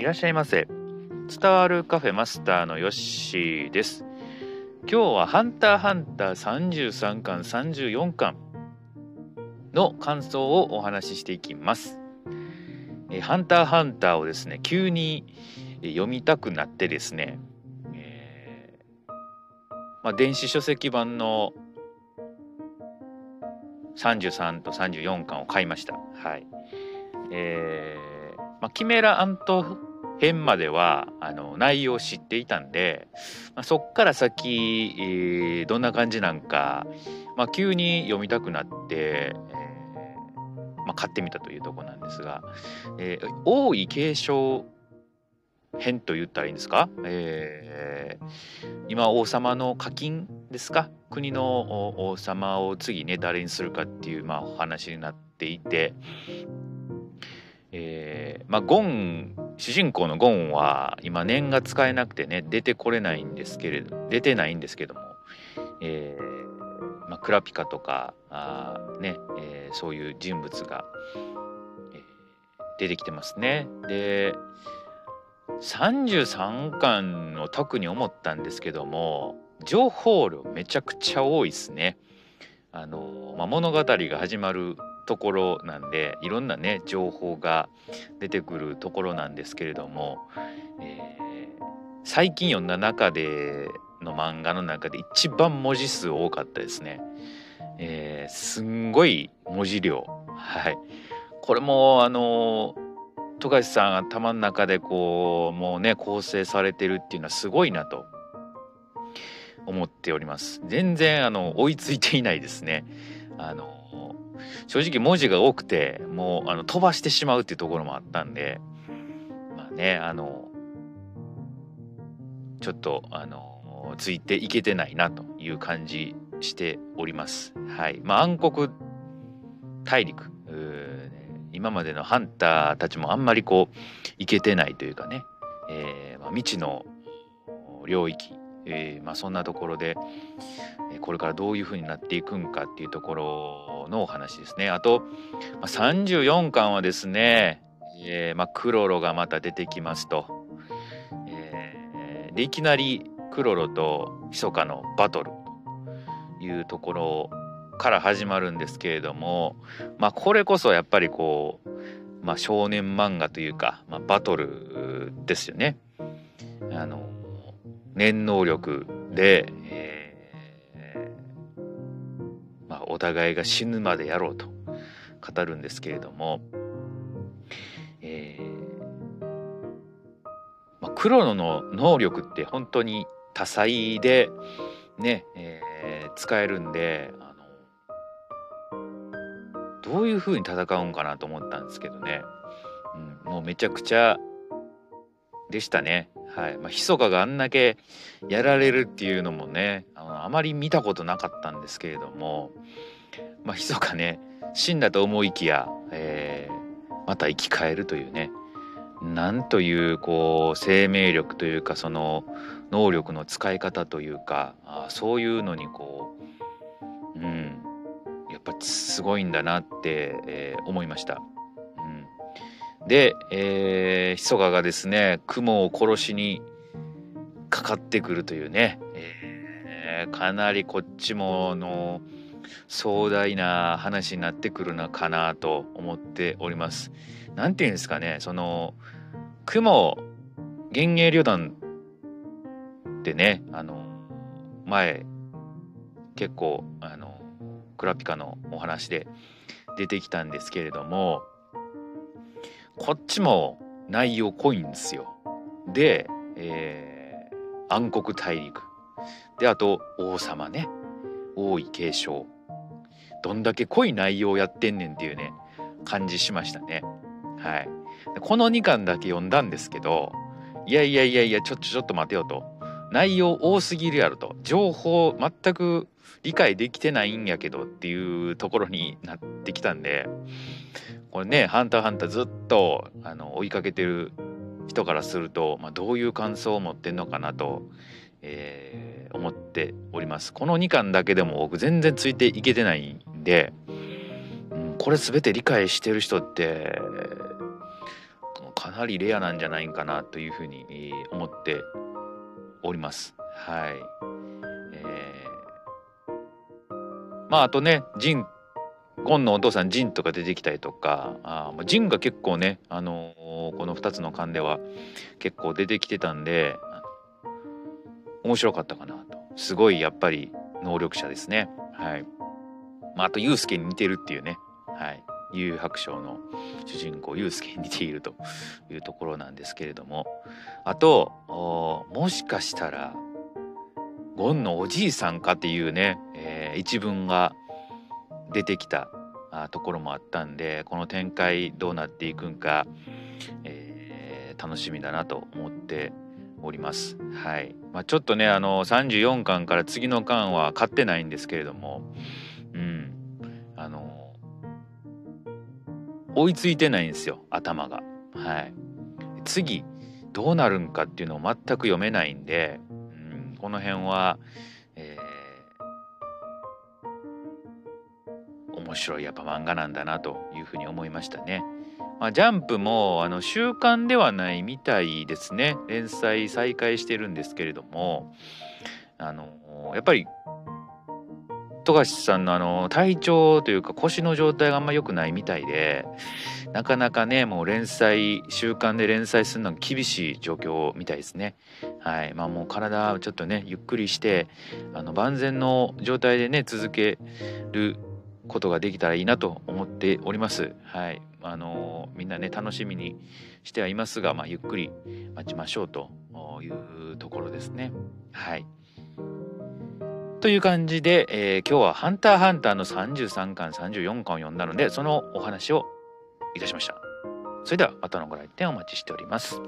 いらっしゃいませ伝わるカフェマスターのヨッシーです今日はハンターハンター33巻34巻の感想をお話ししていきますえハンターハンターをですね急に読みたくなってですね、えー、まあ、電子書籍版の33と34巻を買いました。はい。えー、まあ、キメラアント編まではあの内容を知っていたんで、まあ、そっから先、えー、どんな感じなんか、まあ、急に読みたくなって、えー、まあ、買ってみたというとこなんですが、えー、王位継承編と言ったらいいんですか、えー、今王様の課金ですか？国の王様を次ね誰にするかっていう、まあ、お話になっていて、えー、まあゴン主人公のゴンは今念が使えなくてね出てこれないんですけれど出てないんですけども、えーまあ、クラピカとかあね、えー、そういう人物が、えー、出てきてますね。で33巻の特に思ったんですけども情報量めちゃくちゃ多いですね。あのまあ、物語が始まるところなんでいろんなね情報が出てくるところなんですけれども、えー、最近読んだ中での漫画の中で一番文字数多かったですね。えー、すんごい文字量。はい。これもあの富樫さんが頭の中でこうもうね構成されてるっていうのはすごいなと思っております。全然あの追いついていないですね。あの正直文字が多くてもうあの飛ばしてしまうっていうところもあったんでまあねあのちょっとあのついていけてないなという感じしております。はい。まあ暗黒大陸。今までのハンターたちもあんまりこういけてないというかね、えーまあ、未知の領域、えーまあ、そんなところでこれからどういうふうになっていくんかっていうところのお話ですね。あと、まあ、34巻はですね、えーまあ、クロロがまた出てきますと。えー、でいきなりクロロと密かのバトルというところから始まるんですけれども、まあ、これこそやっぱりこう、まあ、少年漫画というか、まあ、バトルですよね。あの念能力で、えー、まあ、お互いが死ぬまでやろうと語るんですけれども、えーまあ、黒野の能力って本当に多彩でね、えー、使えるんであのどういう風に戦うんかなと思ったんですけどね、うん、もうめちゃくちゃでしたね。はいまあ、密かがあんだけやられるっていうのもねあのあまり見たことなかったんですけれども、まあ、密かね死んだと思いきや、えー、また生き返るというねなんというこう生命力というかその能力の使い方というかあそういうのにこううんやっぱすごいんだなって、えー、思いました。で、えー、密かがですね雲を殺しにかかってくるというね、えー、かなりこっちもの壮大な話になってくるのかなと思っております。なんていうんですかねその雲幻影旅団ってねあの前結構あのクラピカのお話で出てきたんですけれどもこっちも内容濃いんですよ。で、えー、暗黒大陸。であと王様ね。王位継承。どんだけ濃い内容やってんねんっていうね感じしましたね。はい、この2巻だけ読んだんですけどいやいやいやいやちょっとちょっと待てよと。内容多すぎるやろと。情報全く理解できてないんやけどっていうところになってきたんでこれね「ハンターハンター」ずっとあの追いかけてる人からすると、まあ、どういう感想を持ってんのかなと、えー、思っております。この2巻だけでも僕全然ついていけてないんで、うん、これ全て理解してる人ってかなりレアなんじゃないかなというふうに思っております。はい。えー、まああとねジンゴンのお父さんジンとか出てきたりとかあジンが結構ね、あのー、この2つの巻では結構出てきてたんで面白かったかなと。すごいやっぱり能力者ですね。はい、まあ、あとユウスケに似てるっていうね。はい。幽白書の主人公ユウスケに似ていると いうところなんですけれども。あともしかしたらゴンのおじいさんかっていうね、えー、一文が出てきたところもあったんでこの展開どうなっていくんか、えー、楽しみだなと思っております。はい。まあ、ちょっとねあの34巻から次の巻は買ってないんですけれども、うん、あの追いついてないんですよ頭が。はい。次どうなるんかっていうのを全く読めないんで、うん、この辺は、えー、面白いやっぱ漫画なんだなというふうに思いましたね。まあ、ジャンプもあの週刊ではないみたいですね。連載再開してるんですけれどもあのやっぱり富樫さんのあの体調というか腰の状態があんま良くないみたいでなかなかねもう連載週刊で連載するのが厳しい状況みたいですね。はい。まあもう体ちょっとねゆっくりしてあの万全の状態でね続けることができたらいいなと思っておりますはいあのみんなね楽しみにしてはいますが、まあ、ゆっくり待ちましょうというところですね。はいという感じで、えー、今日は「ハンターハンター」の33巻34巻を読んだのでそのお話をいたしました。それではまたのご来店お待ちしております。